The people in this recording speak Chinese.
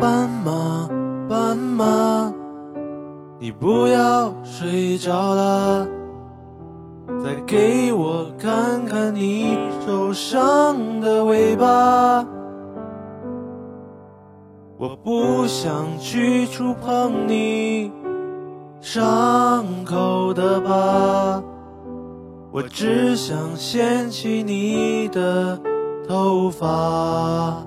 斑马，斑马，你不要睡着了，再给我看看你受伤的尾巴。我不想去触碰你伤口的疤，我只想掀起你的头发。